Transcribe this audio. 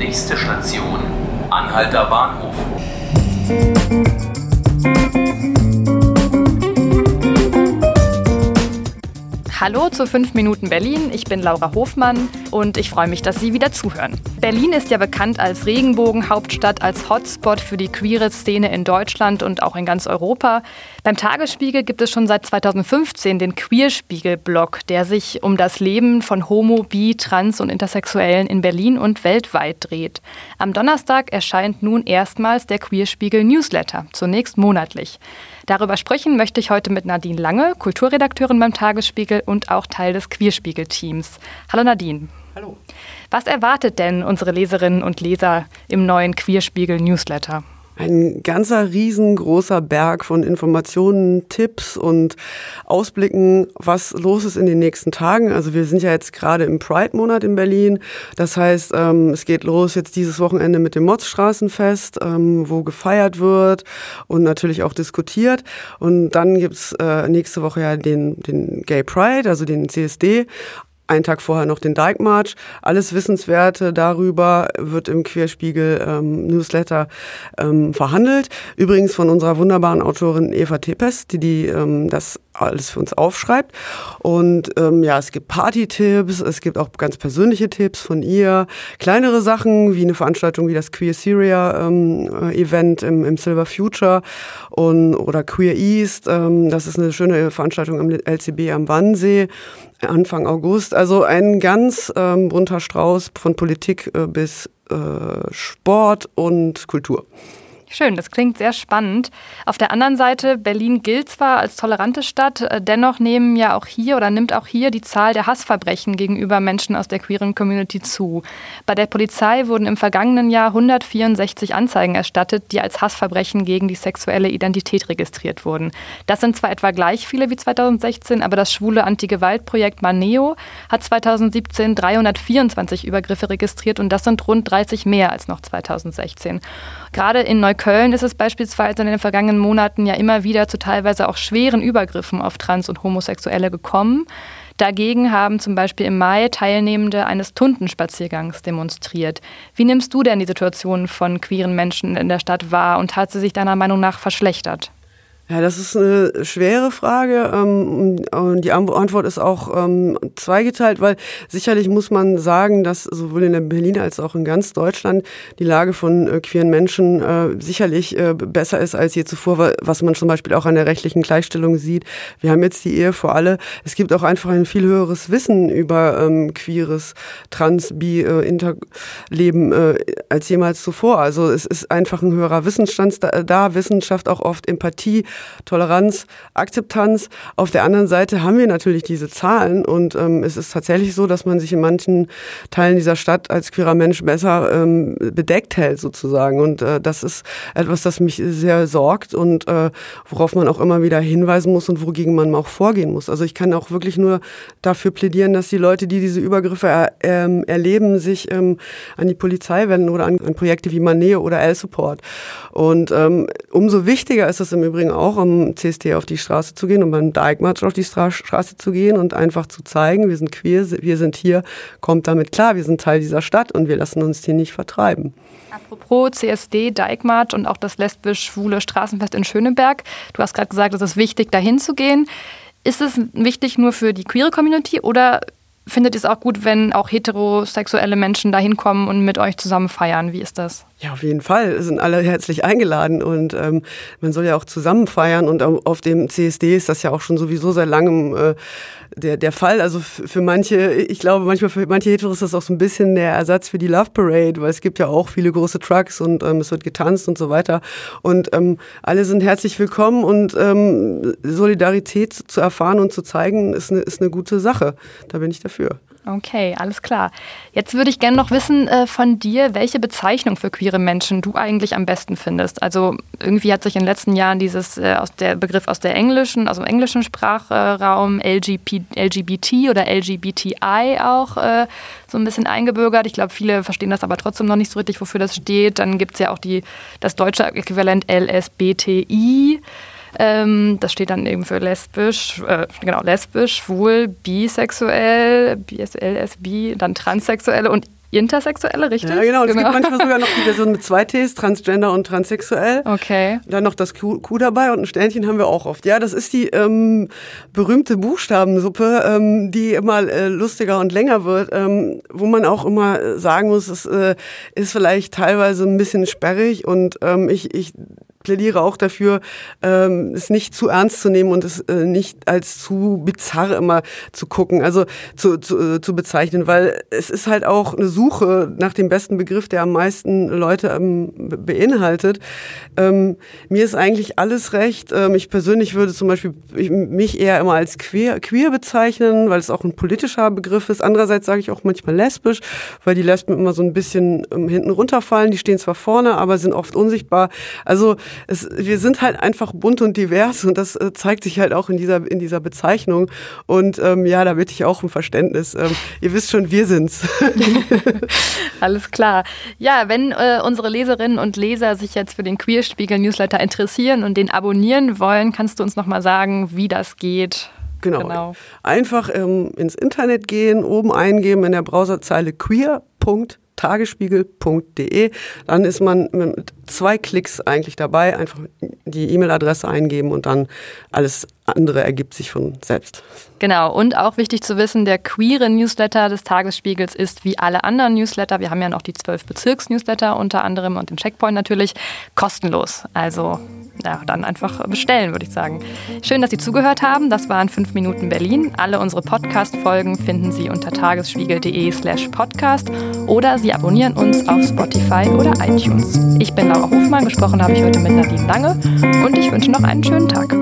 Nächste Station, Anhalter Bahnhof. Hallo zu 5 Minuten Berlin. Ich bin Laura Hofmann und ich freue mich, dass Sie wieder zuhören. Berlin ist ja bekannt als Regenbogenhauptstadt, als Hotspot für die queere Szene in Deutschland und auch in ganz Europa. Beim Tagesspiegel gibt es schon seit 2015 den Queerspiegel-Blog, der sich um das Leben von Homo, Bi, Trans und Intersexuellen in Berlin und weltweit dreht. Am Donnerstag erscheint nun erstmals der Queerspiegel-Newsletter, zunächst monatlich. Darüber sprechen möchte ich heute mit Nadine Lange, Kulturredakteurin beim Tagesspiegel und auch Teil des Queerspiegel-Teams. Hallo Nadine. Hallo. Was erwartet denn unsere Leserinnen und Leser im neuen Queerspiegel-Newsletter? Ein ganzer riesengroßer Berg von Informationen, Tipps und Ausblicken, was los ist in den nächsten Tagen. Also wir sind ja jetzt gerade im Pride-Monat in Berlin. Das heißt, ähm, es geht los jetzt dieses Wochenende mit dem Motzstraßenfest, ähm, wo gefeiert wird und natürlich auch diskutiert. Und dann gibt's äh, nächste Woche ja den, den Gay Pride, also den CSD einen Tag vorher noch den Dijkmarch. Alles Wissenswerte darüber wird im Querspiegel ähm, ähm, verhandelt. Übrigens von unserer wunderbaren Autorin Eva Tepes, die, die ähm, das alles für uns aufschreibt. Und ähm, ja, es gibt Party-Tipps, es gibt auch ganz persönliche Tipps von ihr, kleinere Sachen wie eine Veranstaltung wie das Queer Syria ähm, Event im, im Silver Future und, oder Queer East. Ähm, das ist eine schöne Veranstaltung am LCB am Wannsee. Anfang August. Also ein ganz ähm, bunter Strauß von Politik äh, bis äh, Sport und Kultur. Schön, das klingt sehr spannend. Auf der anderen Seite, Berlin gilt zwar als tolerante Stadt, äh, dennoch nehmen ja auch hier oder nimmt auch hier die Zahl der Hassverbrechen gegenüber Menschen aus der queeren Community zu. Bei der Polizei wurden im vergangenen Jahr 164 Anzeigen erstattet, die als Hassverbrechen gegen die sexuelle Identität registriert wurden. Das sind zwar etwa gleich viele wie 2016, aber das schwule Anti-Gewalt-Projekt Maneo hat 2017 324 Übergriffe registriert und das sind rund 30 mehr als noch 2016. Gerade in Neukölln ist es beispielsweise in den vergangenen Monaten ja immer wieder zu teilweise auch schweren Übergriffen auf Trans- und Homosexuelle gekommen. Dagegen haben zum Beispiel im Mai Teilnehmende eines Tuntenspaziergangs demonstriert. Wie nimmst du denn die Situation von queeren Menschen in der Stadt wahr und hat sie sich deiner Meinung nach verschlechtert? Ja, das ist eine schwere Frage ähm, und die Antwort ist auch ähm, zweigeteilt, weil sicherlich muss man sagen, dass sowohl in Berlin als auch in ganz Deutschland die Lage von äh, queeren Menschen äh, sicherlich äh, besser ist als je zuvor, was man zum Beispiel auch an der rechtlichen Gleichstellung sieht. Wir haben jetzt die Ehe vor alle. Es gibt auch einfach ein viel höheres Wissen über ähm, queeres, trans, bi, äh, Interleben als jemals zuvor. Also es ist einfach ein höherer Wissensstand da Wissenschaft auch oft Empathie Toleranz, Akzeptanz. Auf der anderen Seite haben wir natürlich diese Zahlen und ähm, es ist tatsächlich so, dass man sich in manchen Teilen dieser Stadt als queerer Mensch besser ähm, bedeckt hält sozusagen. Und äh, das ist etwas, das mich sehr sorgt und äh, worauf man auch immer wieder hinweisen muss und wogegen man auch vorgehen muss. Also ich kann auch wirklich nur dafür plädieren, dass die Leute, die diese Übergriffe er, ähm, erleben, sich ähm, an die Polizei wenden oder an, an Projekte wie Maneo oder L-Support. Und ähm, umso wichtiger ist es im Übrigen auch, auch um CSD auf die Straße zu gehen, um beim Dijkmarsch auf die Straße zu gehen und einfach zu zeigen, wir sind queer, wir sind hier, kommt damit klar, wir sind Teil dieser Stadt und wir lassen uns hier nicht vertreiben. Apropos CSD, Dijkmarsch und auch das lesbisch-schwule Straßenfest in Schöneberg. Du hast gerade gesagt, es ist wichtig, dahin zu gehen. Ist es wichtig nur für die queere Community oder findet ihr es auch gut, wenn auch heterosexuelle Menschen da hinkommen und mit euch zusammen feiern? Wie ist das? Ja, auf jeden Fall sind alle herzlich eingeladen und ähm, man soll ja auch zusammen feiern und auf dem CSD ist das ja auch schon sowieso seit langem äh, der, der Fall. Also für manche, ich glaube manchmal für manche Heteros ist das auch so ein bisschen der Ersatz für die Love Parade, weil es gibt ja auch viele große Trucks und ähm, es wird getanzt und so weiter und ähm, alle sind herzlich willkommen und ähm, Solidarität zu erfahren und zu zeigen ist eine, ist eine gute Sache. Da bin ich dafür. Okay, alles klar. Jetzt würde ich gerne noch wissen äh, von dir, welche Bezeichnung für queere Menschen du eigentlich am besten findest. Also irgendwie hat sich in den letzten Jahren dieses äh, aus der Begriff aus der englischen, also im englischen Sprachraum LGP, LGBT oder LGBTI auch äh, so ein bisschen eingebürgert. Ich glaube, viele verstehen das aber trotzdem noch nicht so richtig, wofür das steht. Dann gibt es ja auch die, das deutsche Äquivalent LSBTI. Ähm, das steht dann eben für lesbisch, äh, genau, lesbisch, schwul, bisexuell, BSL, SB, dann transsexuelle und Intersexuelle, richtig? Ja, genau. Und genau. es gibt manchmal sogar noch die Version mit zwei Ts, Transgender und Transsexuell. Okay. Dann noch das Q, Q, dabei und ein Sternchen haben wir auch oft. Ja, das ist die ähm, berühmte Buchstabensuppe, ähm, die immer äh, lustiger und länger wird, ähm, wo man auch immer sagen muss, es äh, ist vielleicht teilweise ein bisschen sperrig und ähm, ich, ich plädiere auch dafür, ähm, es nicht zu ernst zu nehmen und es äh, nicht als zu bizarr immer zu gucken, also zu, zu, äh, zu bezeichnen, weil es ist halt auch eine Suche nach dem besten Begriff, der am meisten Leute ähm, beinhaltet. Ähm, mir ist eigentlich alles recht. Ähm, ich persönlich würde zum Beispiel mich eher immer als queer, queer bezeichnen, weil es auch ein politischer Begriff ist. Andererseits sage ich auch manchmal lesbisch, weil die Lesben immer so ein bisschen ähm, hinten runterfallen. Die stehen zwar vorne, aber sind oft unsichtbar. Also es, wir sind halt einfach bunt und divers und das äh, zeigt sich halt auch in dieser, in dieser Bezeichnung. Und ähm, ja, da bitte ich auch um Verständnis. Ähm, ihr wisst schon, wir sind's. Alles klar. Ja, wenn äh, unsere Leserinnen und Leser sich jetzt für den Queerspiegel-Newsletter interessieren und den abonnieren wollen, kannst du uns nochmal sagen, wie das geht? Genau. genau. Einfach ähm, ins Internet gehen, oben eingeben in der Browserzeile queer.de tagesspiegel.de. Dann ist man mit zwei Klicks eigentlich dabei, einfach die E-Mail-Adresse eingeben und dann alles andere ergibt sich von selbst. Genau, und auch wichtig zu wissen, der queere Newsletter des Tagesspiegels ist wie alle anderen Newsletter, wir haben ja noch die zwölf Bezirks-Newsletter unter anderem und den Checkpoint natürlich, kostenlos. Also ja, dann einfach bestellen, würde ich sagen. Schön, dass Sie zugehört haben. Das waren 5 Minuten Berlin. Alle unsere Podcast-Folgen finden Sie unter tagesspiegel.de slash podcast oder Sie abonnieren uns auf Spotify oder iTunes. Ich bin Laura Hofmann, gesprochen habe ich heute mit Nadine Lange und ich wünsche noch einen schönen Tag.